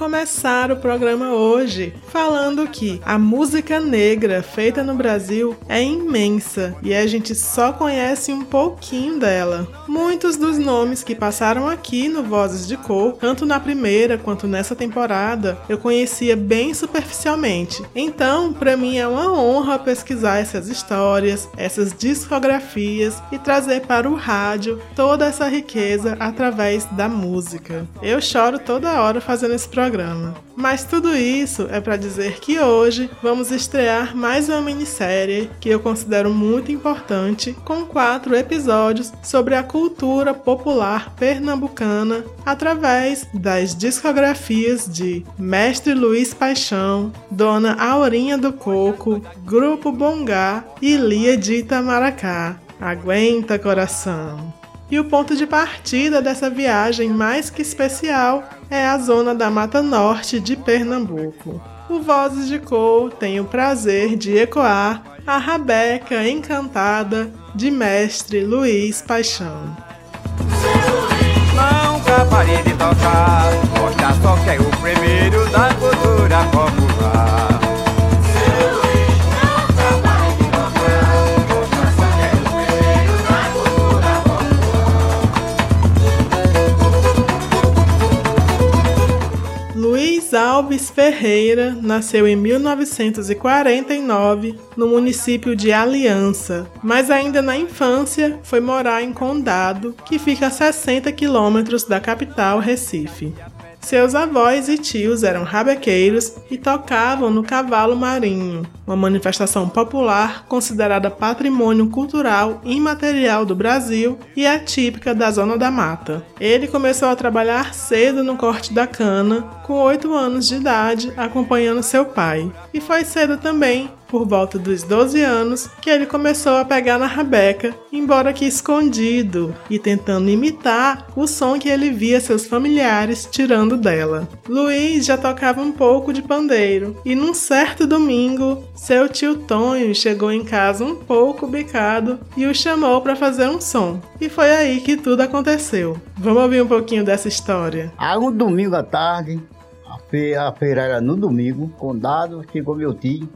Começar o programa hoje falando que a música negra feita no Brasil é imensa e a gente só conhece um pouquinho dela. Muitos dos nomes que passaram aqui no Vozes de Cor, tanto na primeira quanto nessa temporada, eu conhecia bem superficialmente. Então, para mim é uma honra pesquisar essas histórias, essas discografias e trazer para o rádio toda essa riqueza através da música. Eu choro toda hora fazendo esse programa. Mas tudo isso é para dizer que hoje vamos estrear mais uma minissérie que eu considero muito importante, com quatro episódios sobre a cultura popular pernambucana através das discografias de Mestre Luiz Paixão, Dona Aurinha do Coco, Grupo Bongá e Lia de Itamaracá. Aguenta, coração! E o ponto de partida dessa viagem mais que especial é a zona da Mata Norte de Pernambuco. O Vozes de Cor tem o prazer de ecoar a Rabeca Encantada de mestre Luiz Paixão. Tocar, só que é o primeiro da cultura popular. Alves Ferreira nasceu em 1949 no município de Aliança, mas ainda na infância foi morar em Condado, que fica a 60 quilômetros da capital Recife. Seus avós e tios eram rabequeiros e tocavam no cavalo marinho, uma manifestação popular considerada patrimônio cultural imaterial do Brasil e atípica da Zona da Mata. Ele começou a trabalhar cedo no corte da cana, com 8 anos de idade, acompanhando seu pai. E foi cedo também por volta dos 12 anos, que ele começou a pegar na rabeca, embora que escondido, e tentando imitar o som que ele via seus familiares tirando dela. Luiz já tocava um pouco de pandeiro, e num certo domingo, seu tio Tonho chegou em casa um pouco bicado e o chamou para fazer um som. E foi aí que tudo aconteceu. Vamos ouvir um pouquinho dessa história. Aí um domingo à tarde, a feira era no domingo, condado, chegou meu tio,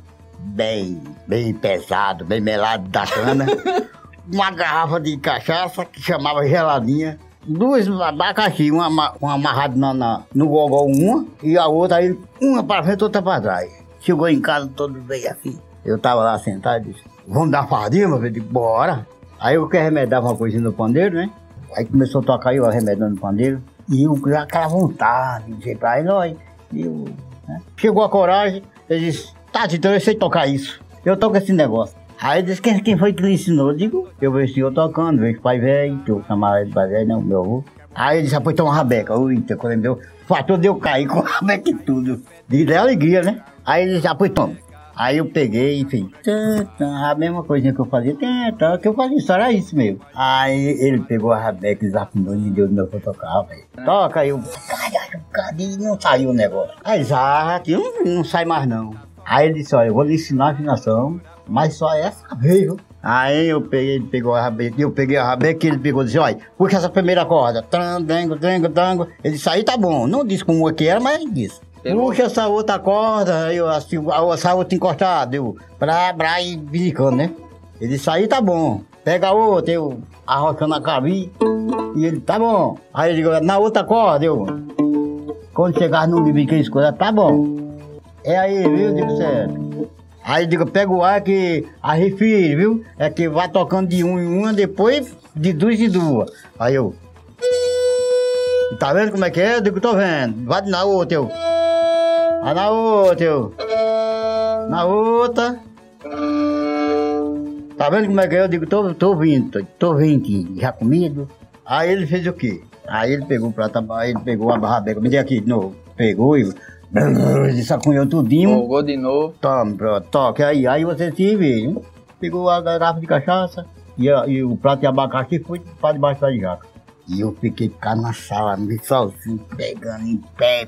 bem, bem pesado, bem melado da cana. uma garrafa de cachaça que chamava geladinha. Duas abacaxi, uma, uma amarrada na, na, no gogó uma e a outra aí, uma para frente, outra para trás. Chegou em casa todo bem assim. Eu tava lá sentado e disse, vamos dar fardinha, meu filho? Bora. Aí eu que remedava uma coisinha no pandeiro, né? Aí começou a tocar eu arremedando o pandeiro. E eu já aquela vontade de dizer pra nós. Eu, né? Chegou a coragem, ele disse, tá, então eu sei tocar isso. Eu toco esse negócio. Aí ele disse, quem, foi que lhe ensinou? Eu digo, eu vejo eu tocando, vejo pai velho, que eu chamava ele de pai velho, não, meu avô. Aí ele disse, ah, pois tem uma rabeca. Ui, quando ele deu, fatou de eu cair com a rabeca e tudo. De alegria, né? Aí ele disse, ah, pois toma. Aí eu peguei e fiz a mesma coisinha que eu fazia, tã, que eu fazia, só era isso mesmo. Aí ele pegou a rabeca, desafinou e me deu de novo pra tocar, velho. Toca, aí eu, caralho, cadê? Não saiu o negócio. Aí já, não, não sai mais não. Aí ele disse, olha, eu vou lhe ensinar a afinação, mas só essa vez, viu? Aí eu peguei, ele pegou a rabeca, eu peguei a rabeca, ele pegou e disse, olha, puxa essa primeira corda, tran, dango, dango, dango. Ele disse, aí tá bom, não disse como é que era, mas disse. Puxa essa outra corda, eu assim, essa outra encostada, eu, pra, pra ir brincando, né? Ele disse, aí tá bom, pega a outra, eu arrochando a cabine, e ele, tá bom. Aí ele disse, na outra corda, eu, quando chegar no limite que escolha, tá bom. É aí, viu, digo certo. Aí digo, pega o ar que a refire, viu? É que vai tocando de um em uma, depois de duas em duas. Aí eu. Tá vendo como é que é? Eu digo, tô vendo. Vai na outra, eu. Vai na outra, eu. Na outra. Tá vendo como é que é? Eu digo, tô, tô vindo, tô, tô vindo, já comido. Aí ele fez o quê? Aí ele pegou o prato, aí ele pegou a barrabeca, me deu aqui de novo. Pegou e sacunhou tudinho. Jogou de novo. Toma, pronto, toque aí. Aí você se vê, pegou a garrafa de cachaça e, a, e o prato de abacaxi foi para debaixo da jaca. E eu fiquei cá na sala, me sozinho, pegando em pé,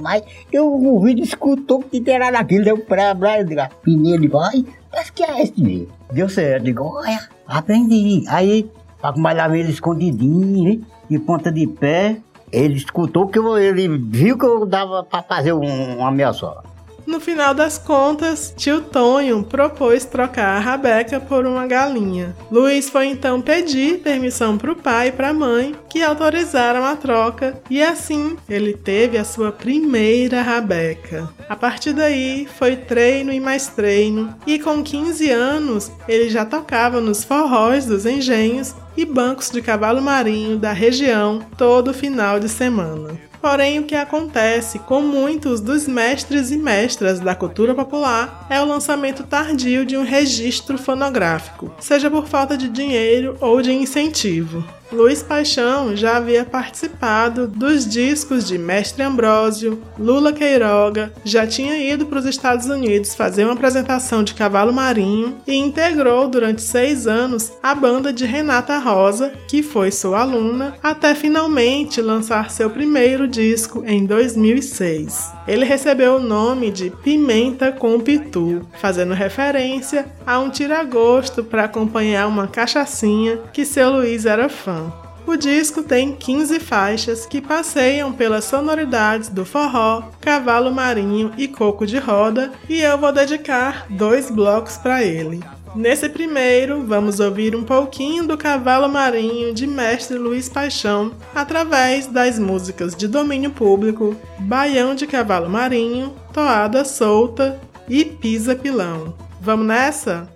mas eu o vídeo escutou que era daquilo, deu pra lá, eu digo, pinei, ele vai, acho que é esse mesmo. Deu certo, digo, olha, aprendi. Aí, pra malhar ele escondidinho, né, de ponta de pé, ele escutou que eu, ele viu que eu dava pra fazer um, uma meia só. No final das contas, tio Tonho propôs trocar a rabeca por uma galinha. Luiz foi então pedir permissão para o pai e para a mãe, que autorizaram a troca, e assim ele teve a sua primeira rabeca. A partir daí, foi treino e mais treino, e com 15 anos ele já tocava nos forróis dos engenhos e bancos de cavalo marinho da região todo final de semana. Porém, o que acontece com muitos dos mestres e mestras da cultura popular é o lançamento tardio de um registro fonográfico, seja por falta de dinheiro ou de incentivo. Luiz Paixão já havia participado dos discos de Mestre Ambrósio, Lula Queiroga, já tinha ido para os Estados Unidos fazer uma apresentação de Cavalo Marinho e integrou durante seis anos a banda de Renata Rosa, que foi sua aluna, até finalmente lançar seu primeiro disco em 2006. Ele recebeu o nome de Pimenta com Pitu, fazendo referência a um tiragosto para acompanhar uma cachaçinha que seu Luiz era fã. O disco tem 15 faixas que passeiam pelas sonoridades do forró, cavalo marinho e coco de roda, e eu vou dedicar dois blocos para ele. Nesse primeiro, vamos ouvir um pouquinho do Cavalo Marinho de Mestre Luiz Paixão através das músicas de domínio público Baião de Cavalo Marinho, Toada Solta e Pisa Pilão. Vamos nessa?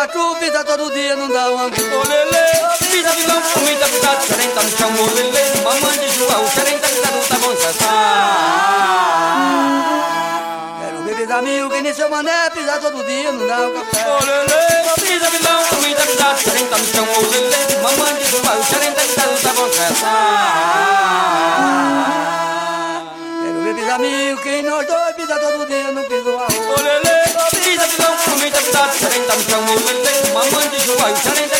quatro, pisa todo dia, não dá uma Ô lelê, pisa vilão, comida pisada, xerém tá no chão, ô lelê. Mamãe de João, xerém tá pisado, tá bom, sassá tá. Quero ver pisa mil, que nem seu mané, pisa todo dia, não dá um café. Ô lelê, pisa vilão, comida pisada, xerém tá no chão, ô lelê. Mamãe de João, xerém tá pisado, tá bom, sassá tá. Quero ver pisa mil, que nós dois pisa todo dia, não piso start, turning them from me with my mind is.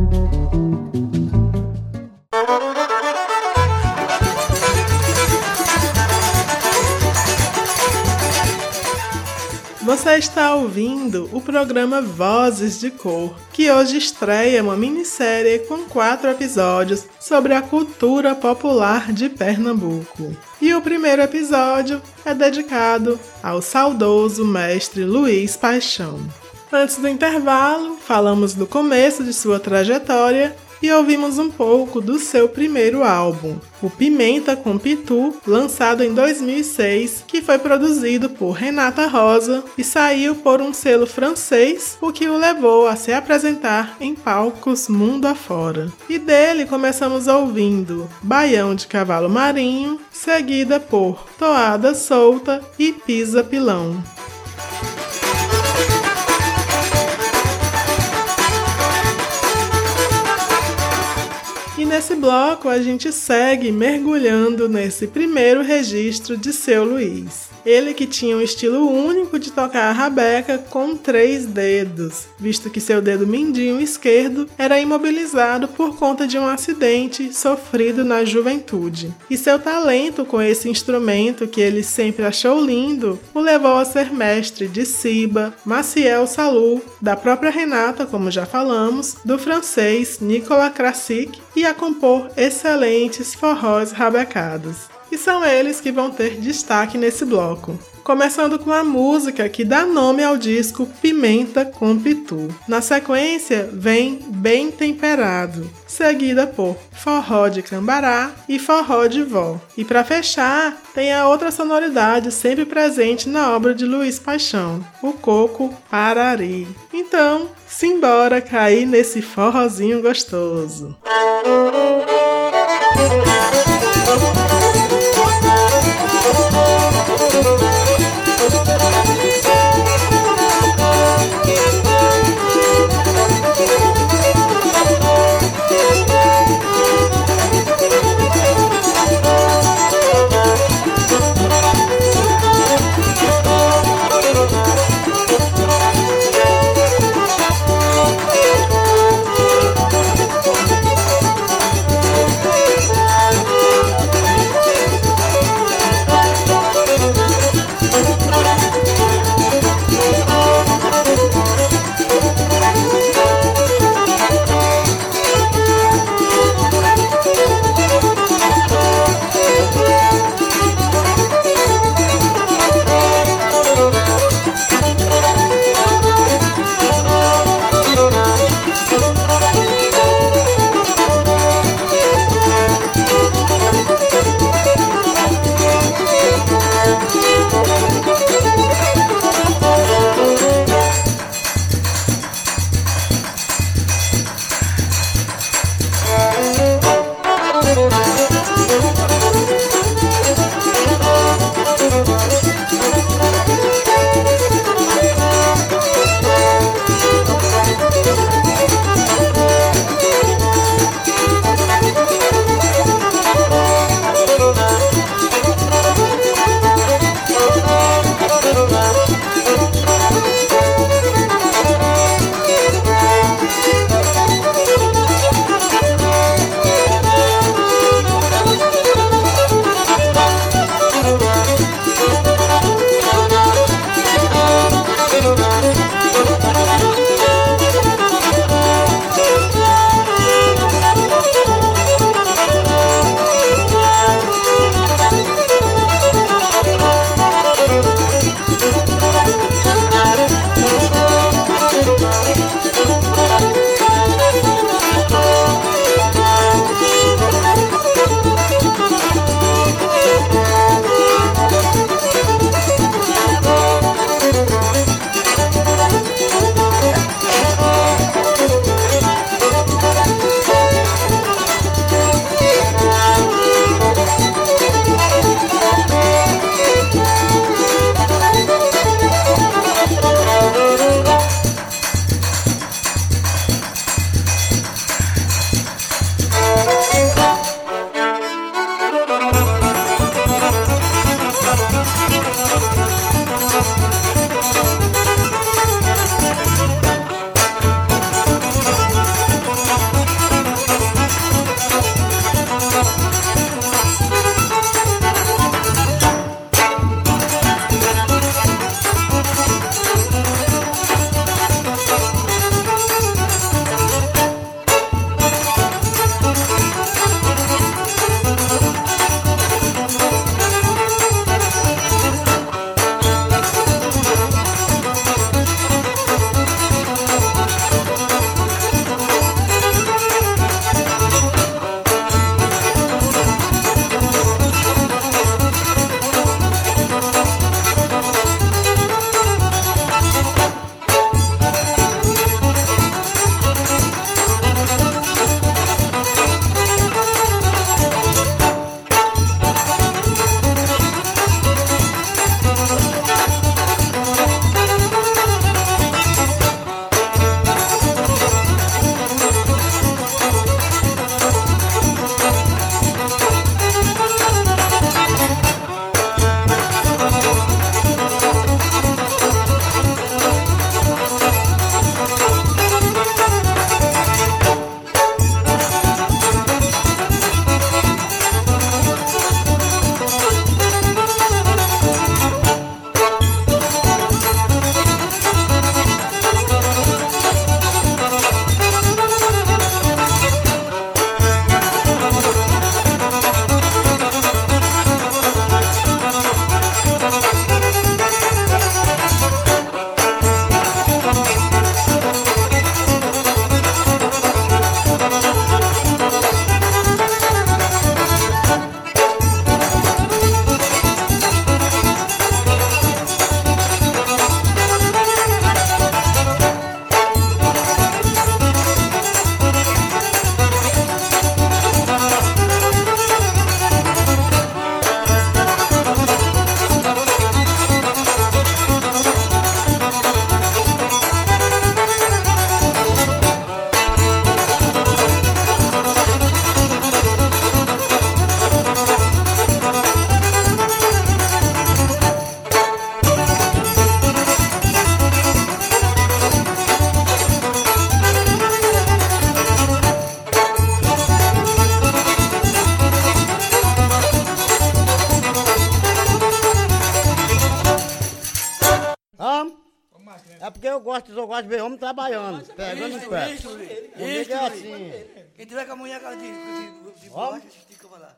Você está ouvindo o programa Vozes de Cor, que hoje estreia uma minissérie com quatro episódios sobre a cultura popular de Pernambuco. E o primeiro episódio é dedicado ao saudoso mestre Luiz Paixão. Antes do intervalo, falamos do começo de sua trajetória e ouvimos um pouco do seu primeiro álbum, o Pimenta com Pitu, lançado em 2006, que foi produzido por Renata Rosa e saiu por um selo francês, o que o levou a se apresentar em palcos mundo afora. E dele começamos ouvindo Baião de Cavalo Marinho, seguida por Toada Solta e Pisa Pilão. Nesse bloco a gente segue mergulhando nesse primeiro registro de seu Luiz. Ele que tinha um estilo único de tocar a rabeca com três dedos, visto que seu dedo mindinho esquerdo era imobilizado por conta de um acidente sofrido na juventude. E seu talento com esse instrumento que ele sempre achou lindo o levou a ser mestre de Siba, Maciel Salou, da própria Renata, como já falamos, do francês Nicolas Krasik e a compor excelentes forrós rabecados e são eles que vão ter destaque nesse bloco. Começando com a música que dá nome ao disco Pimenta com Pitu. Na sequência vem Bem Temperado, seguida por Forró de Cambará e Forró de Vó. E para fechar, tem a outra sonoridade sempre presente na obra de Luiz Paixão, o Coco Parari. Então, simbora cair nesse forrozinho gostoso. gosto, trabalhando, pegando os pés. Comigo é assim. Quem tiver com a mulher de, de, de, de borracha, estica pra lá.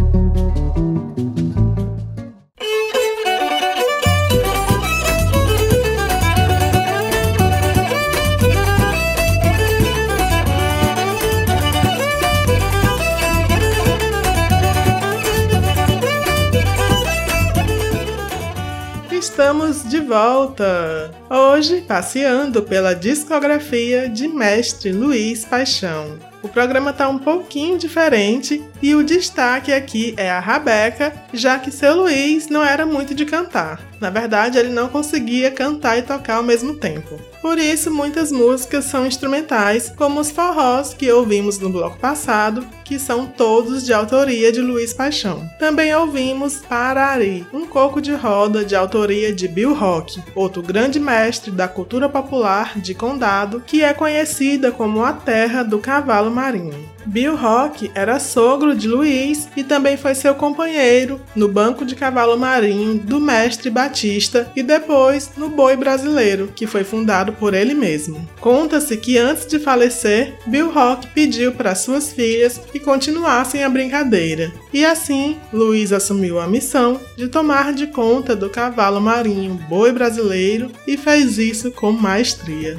De volta! Hoje, passeando pela discografia de Mestre Luiz Paixão. O programa está um pouquinho diferente e o destaque aqui é a Rabeca, já que seu Luiz não era muito de cantar. Na verdade, ele não conseguia cantar e tocar ao mesmo tempo. Por isso, muitas músicas são instrumentais, como os forrós que ouvimos no bloco passado, que são todos de autoria de Luiz Paixão. Também ouvimos Parari, um coco de roda de autoria de Bill Rock, outro grande mestre da cultura popular de Condado, que é conhecida como a terra do cavalo marinho. Bill Rock era sogro de Luiz e também foi seu companheiro no banco de cavalo marinho do mestre Batista e depois no Boi Brasileiro, que foi fundado por ele mesmo. Conta-se que antes de falecer, Bill Rock pediu para suas filhas que continuassem a brincadeira. E assim, Luiz assumiu a missão de tomar de conta do cavalo marinho Boi Brasileiro e fez isso com maestria.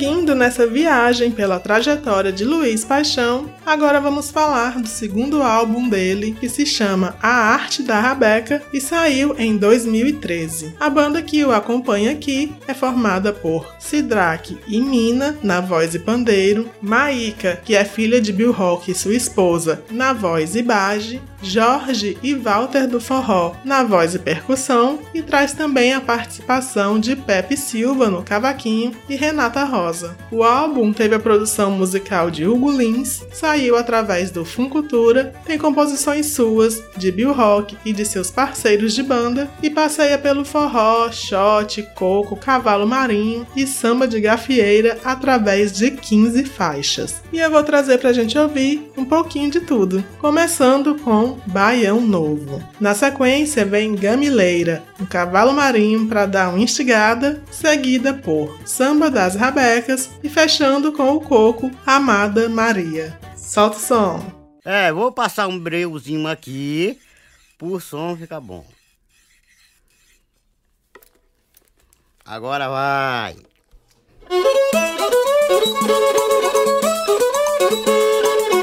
Seguindo nessa viagem pela trajetória de Luiz Paixão, agora vamos falar do segundo álbum dele, que se chama A Arte da Rabeca e saiu em 2013. A banda que o acompanha aqui é formada por Sidraque e Mina na voz e pandeiro, Maíca, que é filha de Bill Rock e sua esposa, na voz e baje, Jorge e Walter do Forró na voz e percussão e traz também a participação de Pepe Silva no cavaquinho e Renata Rosa. O álbum teve a produção musical de Hugo Lins, saiu através do Funcultura, tem composições suas, de Bill Rock e de seus parceiros de banda e passeia pelo forró, shot, coco, cavalo marinho e samba de gafieira através de 15 faixas. E eu vou trazer pra gente ouvir um pouquinho de tudo, começando com Baião Novo. Na sequência vem Gamileira, um cavalo marinho para dar uma instigada, seguida por Samba das Rabecas e fechando com o coco Amada Maria. Solta o som. É, vou passar um breuzinho aqui, por som fica bom. Agora vai. Música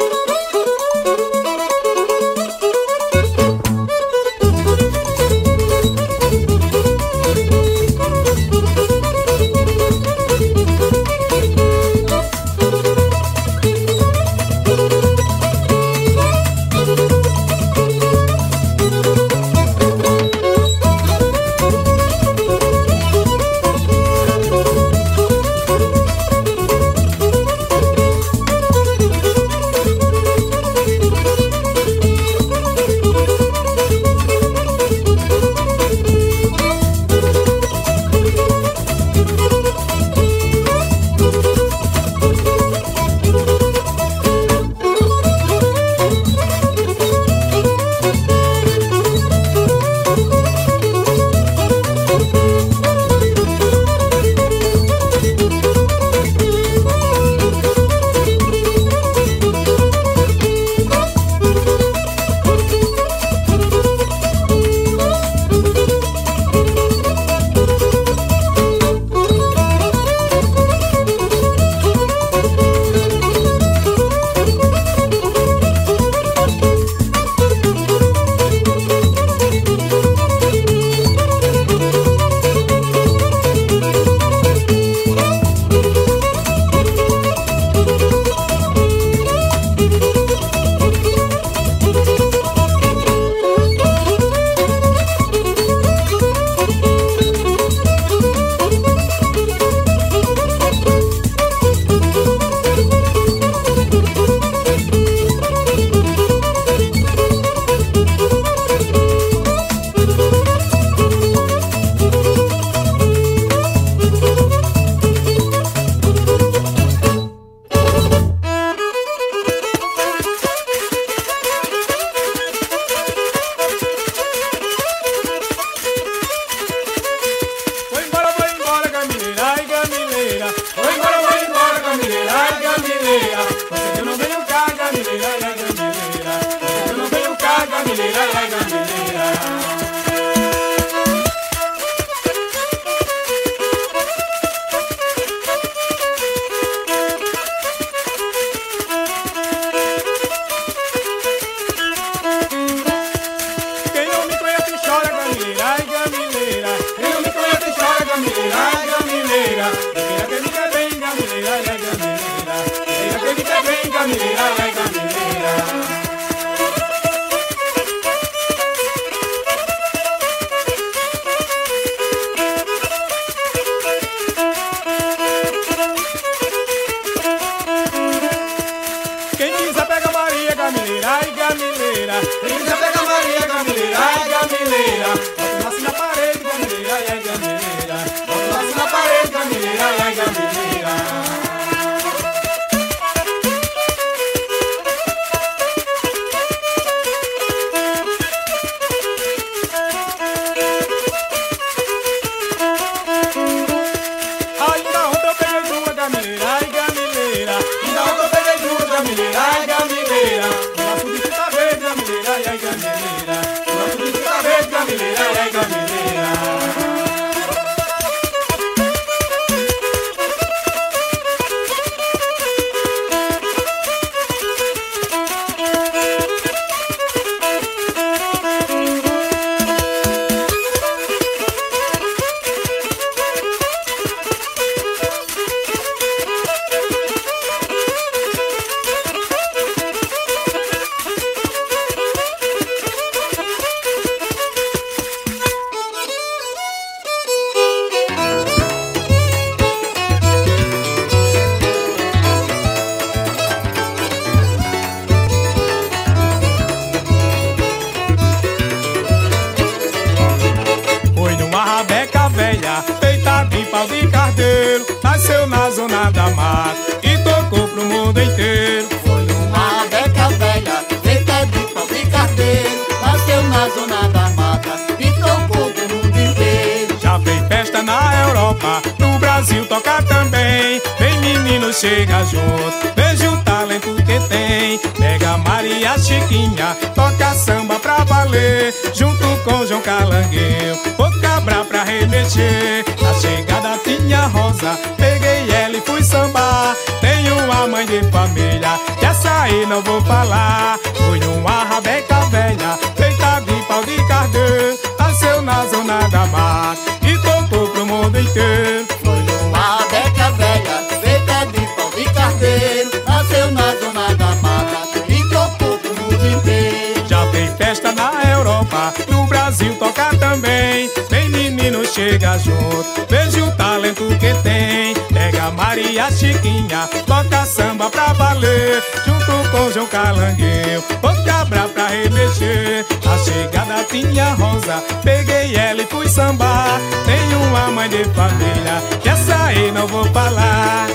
chega junto, veja o talento que tem. Pega Maria Chiquinha, toca samba pra valer. Junto com João Calangueu, o cabra pra remexer. A chegada tinha Rosa, peguei ela e fui sambar. Tenho uma mãe de família, que essa aí não vou falar.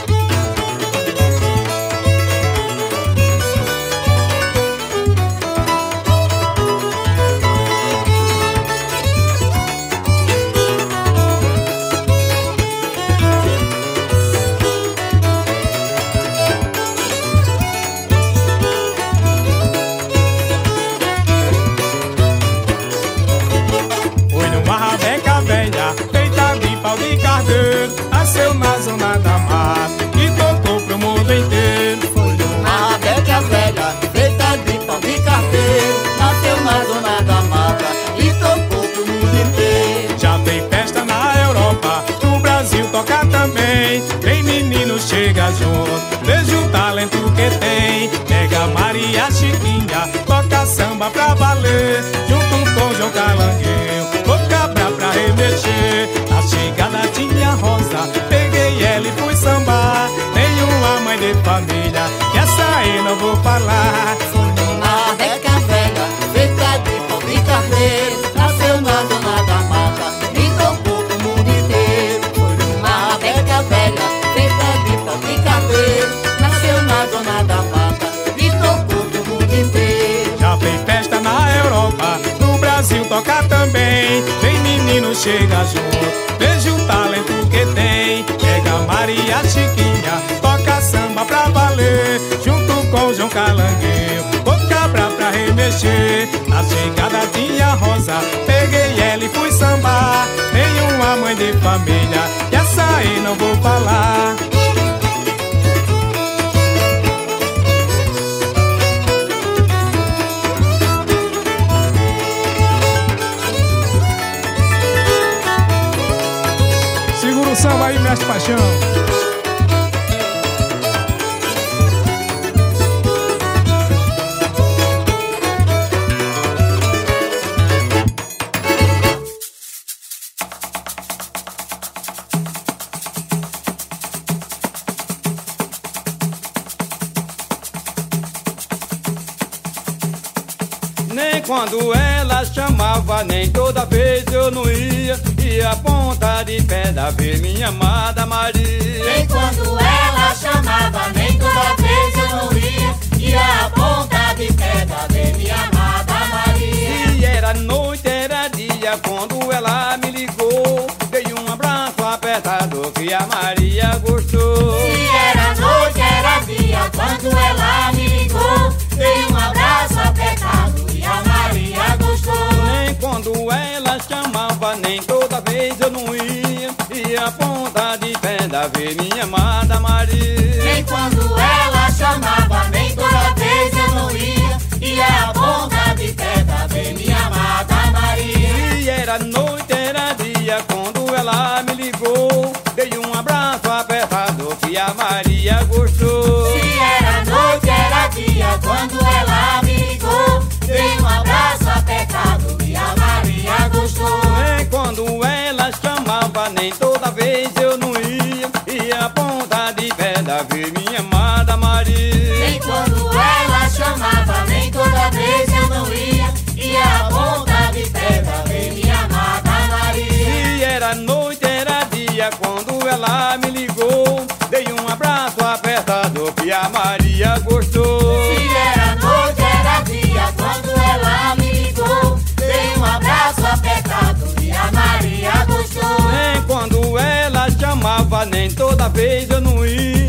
Não vou falar. Uma beca velha, feita de pau de carneiro. Nasceu na zona da mata e tocou pro mundo inteiro. Foi uma beca velha, feita de pau de carneiro. Nasceu na zona da mata e tocou pro mundo inteiro. Já tem festa na Europa, no Brasil toca também. Vem menino, chega junto, Na chegada tinha Rosa, peguei ela e fui sambar. Tenho uma mãe de família, e essa aí não vou falar. Segura o samba aí, mestre Paixão. Pedra ver minha amada Maria. Nem quando ela chamava, nem toda vez eu não ia. E a ponta de pedra ver minha amada Maria. E era noite, era dia, quando ela me ligou. Dei um abraço apertado que a Maria gostou. Se era noite, era dia, quando ela me ligou. Dei um abraço apertado e a Maria gostou. Nem quando ela chamava, nem toda vez eu não ia. A ponta de pedra ver minha amada Maria. Nem quando ela chamava, nem toda vez eu não ia. E a ponta de pedra ver minha amada Maria. E era noite, era dia, quando ela me ligou. Dei um abraço apertado que a Maria gostou. Ver minha amada Maria. Nem quando ela chamava, nem toda vez eu não ia. E a ponta de pedra ver minha amada Maria. E era noite, era dia, quando ela me ligou. Dei um abraço apertado que a Maria gostou. Se era noite, era dia, quando ela me ligou. Dei um abraço apertado e a Maria gostou. Nem quando ela chamava, nem toda vez eu não ia.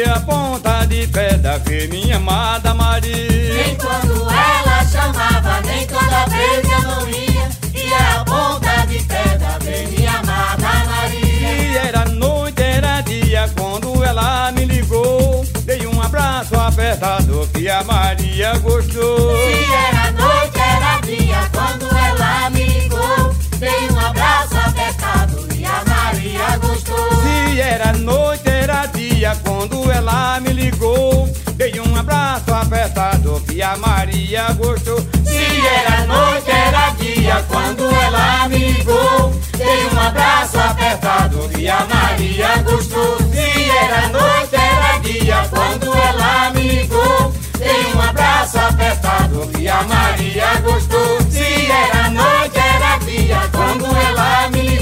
E a ponta de pedra ver minha amada Maria. Nem quando ela chamava, nem toda vez eu não ia. E a ponta de pedra vem minha amada Maria. Se era noite, era dia, quando ela me ligou. Dei um abraço apertado que a Maria gostou. Se era noite, era dia, quando ela me ligou. Dei um abraço apertado e a Maria gostou. Se era noite, era dia, quando ela me ligou. Dei um abraço apertado que a Maria gostou. Se era noite, era dia, quando ela me ligou. Dei um abraço apertado e a Maria gostou. Se era noite, era dia, quando ela me ligou. Dei um abraço apertado e a Maria gostou. Se era noite, era dia, quando ela me ligou.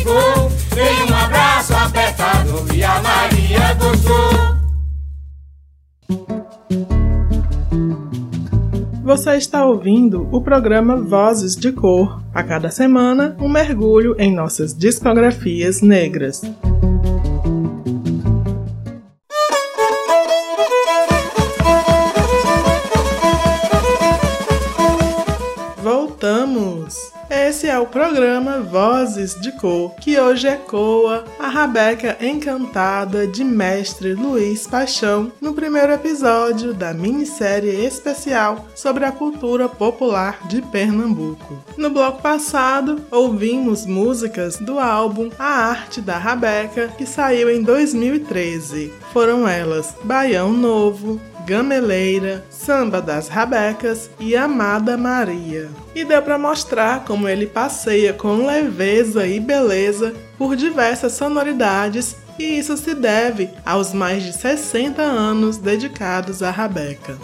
Dei um abraço apertado e a Maria gostou. Você está ouvindo o programa Vozes de Cor. A cada semana, um mergulho em nossas discografias negras. É o programa Vozes de Cor, que hoje ecoa a Rabeca Encantada de Mestre Luiz Paixão no primeiro episódio da minissérie especial sobre a cultura popular de Pernambuco. No bloco passado, ouvimos músicas do álbum A Arte da Rabeca, que saiu em 2013. Foram elas Baião Novo, Gameleira, Samba das Rabecas e Amada Maria. E deu para mostrar como ele passeia com leveza e beleza por diversas sonoridades, e isso se deve aos mais de 60 anos dedicados à Rabeca.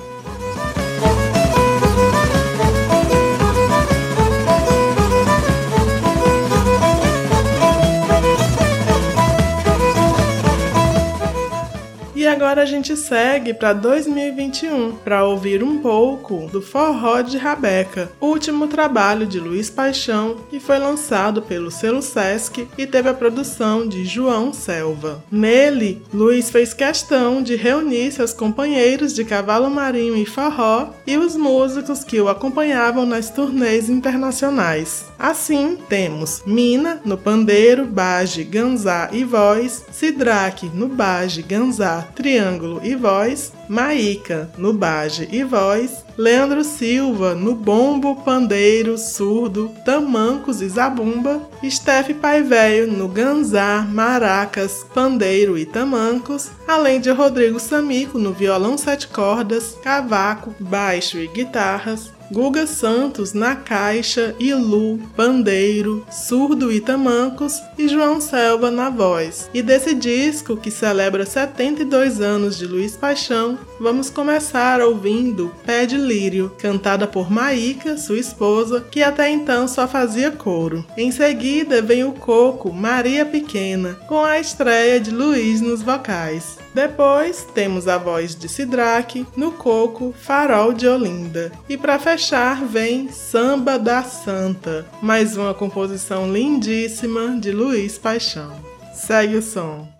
Agora a gente segue para 2021 para ouvir um pouco do Forró de Rabeca, último trabalho de Luiz Paixão que foi lançado pelo selo Sesc e teve a produção de João Selva. Nele, Luiz fez questão de reunir seus companheiros de cavalo marinho e forró e os músicos que o acompanhavam nas turnês internacionais. Assim, temos Mina no pandeiro, baje, ganzá e voz, Sidraque no baje, ganzá, triângulo e voz, Maíca no baje e voz, Leandro Silva no bombo, pandeiro, surdo, tamancos e zabumba, Steph Paivéio no ganzá, maracas, pandeiro e tamancos, além de Rodrigo Samico no violão sete cordas, cavaco, baixo e guitarras, Guga Santos na caixa, Ilu, pandeiro, surdo e tamancos e João Selva na voz. E desse disco, que celebra 72 anos de Luiz Paixão, vamos começar ouvindo Pé de Lírio, cantada por Maíca, sua esposa, que até então só fazia coro. Em seguida vem o Coco, Maria Pequena, com a estreia de Luiz nos vocais. Depois temos a voz de Sidraque, no Coco, Farol de Olinda. E para fechar vem Samba da Santa, mais uma composição lindíssima de Luiz Paixão. Segue o som.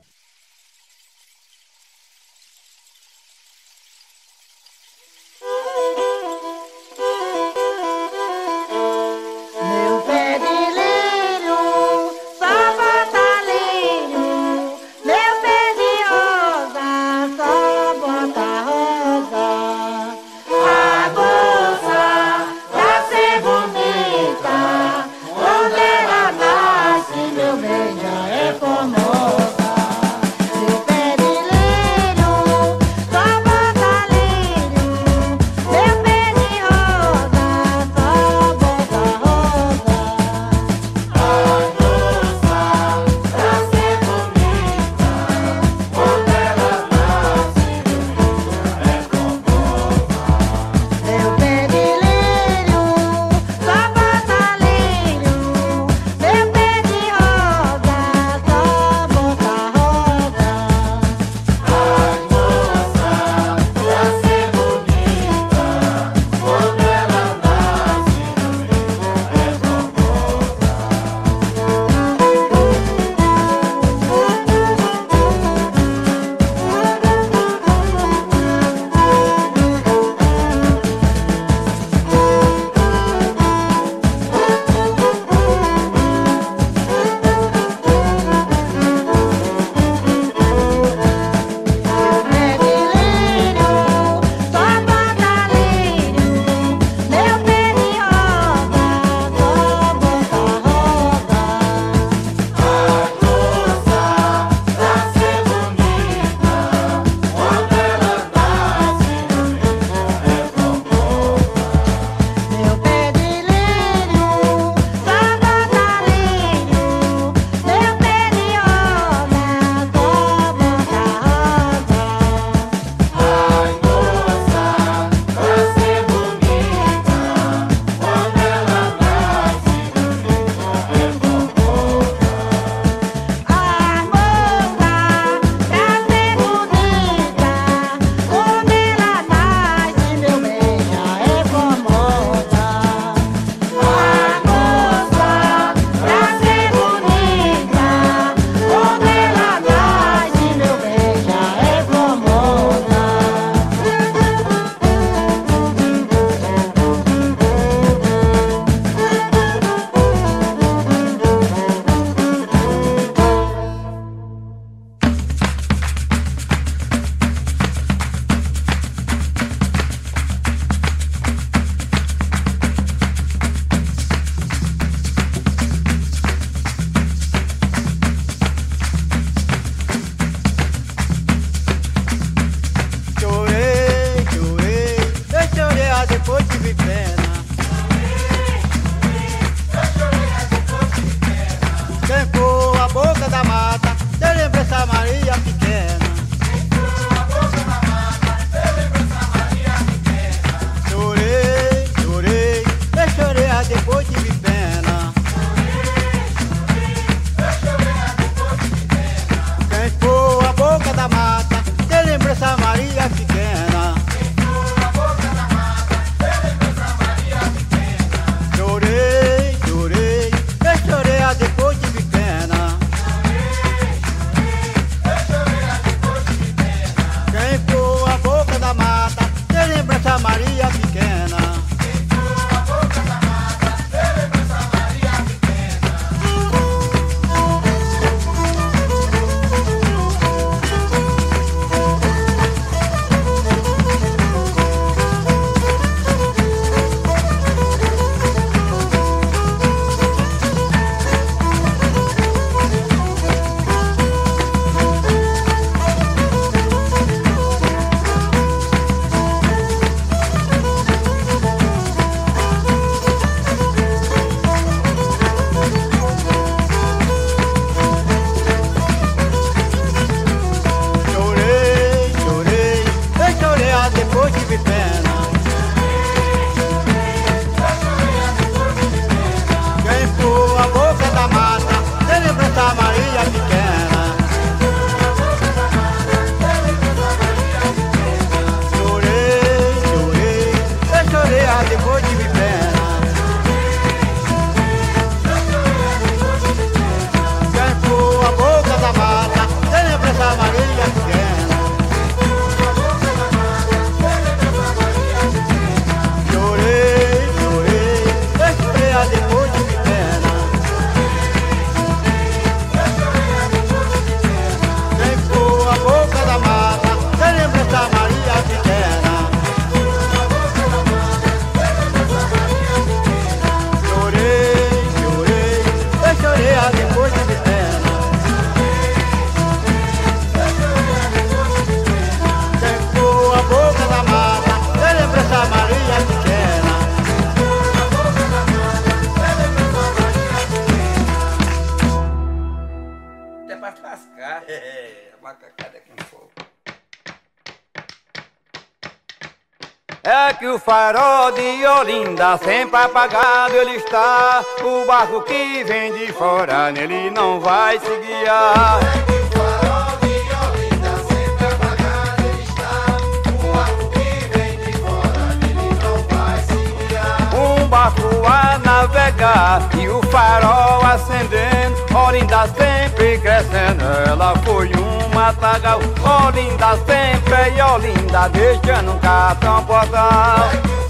Olinda sempre apagado ele está. O barco que vem de fora nele não vai se guiar. Um barco a navegar e o farol acendendo. Olinda sempre crescendo, ela foi um matagal. Olinda sempre e Olinda deixando um cartão postal.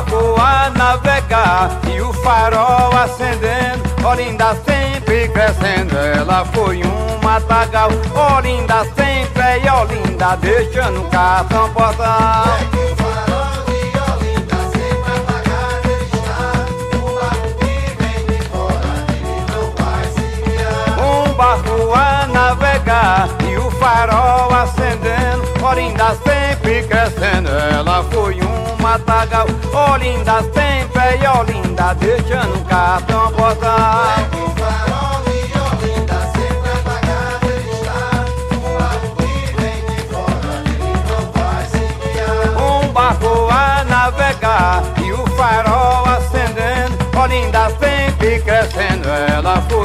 Barco a navegar e o farol acendendo. Olinda sempre crescendo, ela foi um matagal. Olinda sempre e Olinda deixando um cartão postal. Um barco a navegar e o farol acendendo. Olinda sempre crescendo, ela foi um matagal. Olinda sempre e Olinda deixando um cartão postal. Um barco a navegar e o farol acendendo. Olinda sempre crescendo, ela foi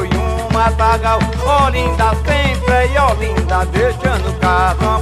matagal. Olinda sempre e Olinda deixando o cartão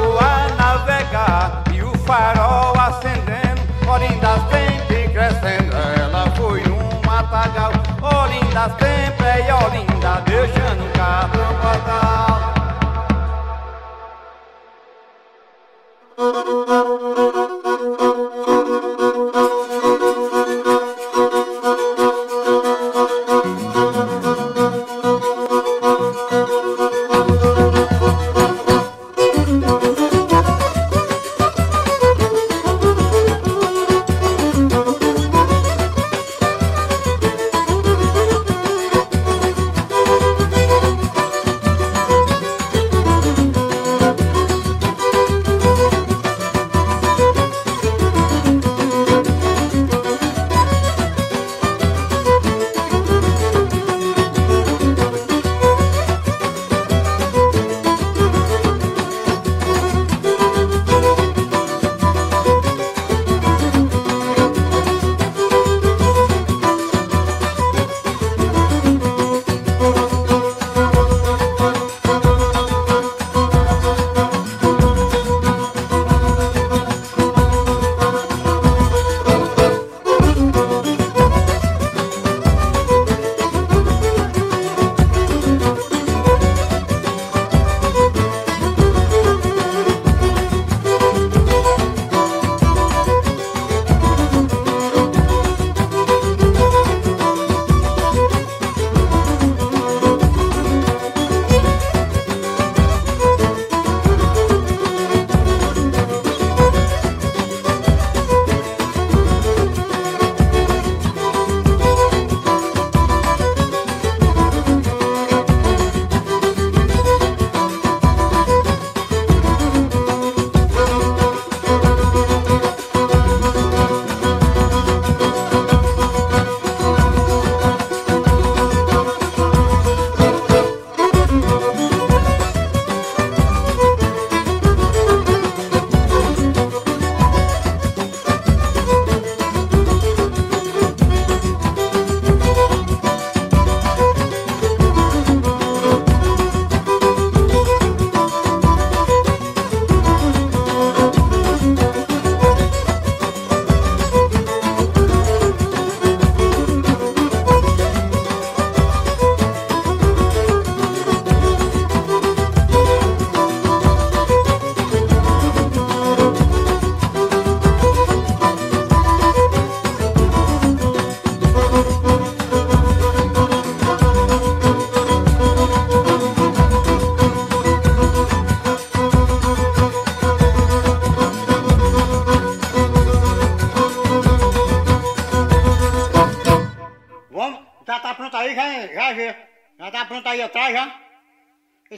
Barco a navegar e o farol acendendo. Olinda sempre crescendo, ela foi um matagal. Olinda sempre e Olinda deixando o carro fatal.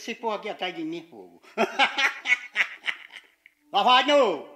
Esse povo aqui atrás de mim, fogo. Lá vai de novo.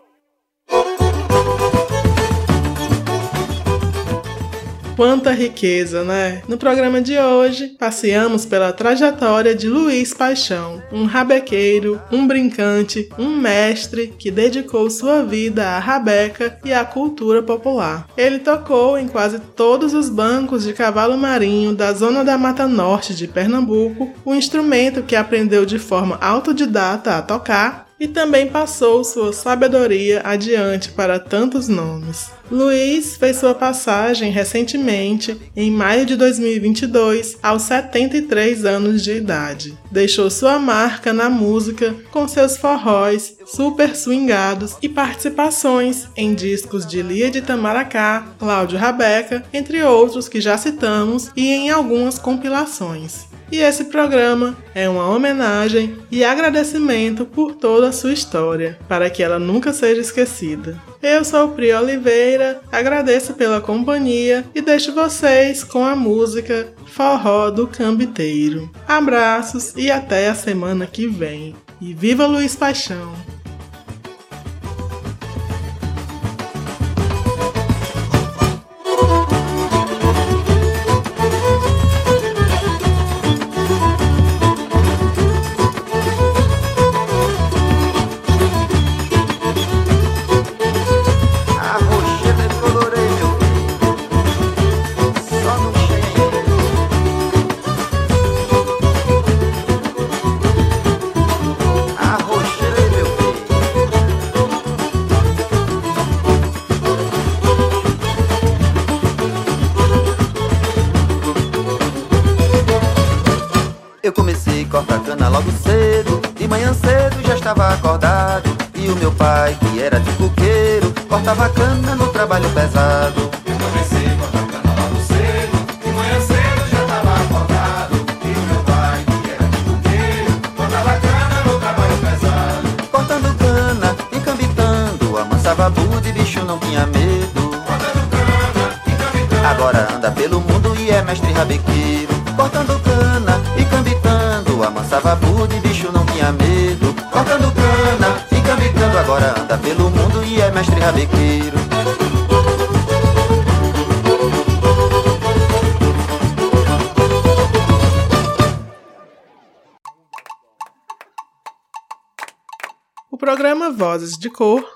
Quanta riqueza, né? No programa de hoje, passeamos pela trajetória de Luiz Paixão, um rabequeiro, um brincante, um mestre que dedicou sua vida à rabeca e à cultura popular. Ele tocou em quase todos os bancos de cavalo marinho da zona da Mata Norte de Pernambuco, um instrumento que aprendeu de forma autodidata a tocar e também passou sua sabedoria adiante para tantos nomes. Luiz fez sua passagem recentemente, em maio de 2022, aos 73 anos de idade. Deixou sua marca na música com seus forróis, super swingados e participações em discos de Lia de Tamaracá, Cláudio Rabeca, entre outros que já citamos, e em algumas compilações. E esse programa é uma homenagem e agradecimento por toda a sua história, para que ela nunca seja esquecida. Eu sou Pri Oliveira, agradeço pela companhia e deixo vocês com a música Forró do Cambiteiro. Abraços e até a semana que vem. E viva Luiz Paixão! Cortava cana no trabalho pesado. Eu comecei a cortar cana logo cedo De manhã cedo já estava acordado E o meu pai, que era de coqueiro Cortava cana no trabalho pesado Cortando cana, encambitando Amansava budi, bicho não tinha medo. Cortando cana, encambitando Agora anda pelo mundo e é mestre rabequeiro mestre rabequeiro O programa Vozes de Cor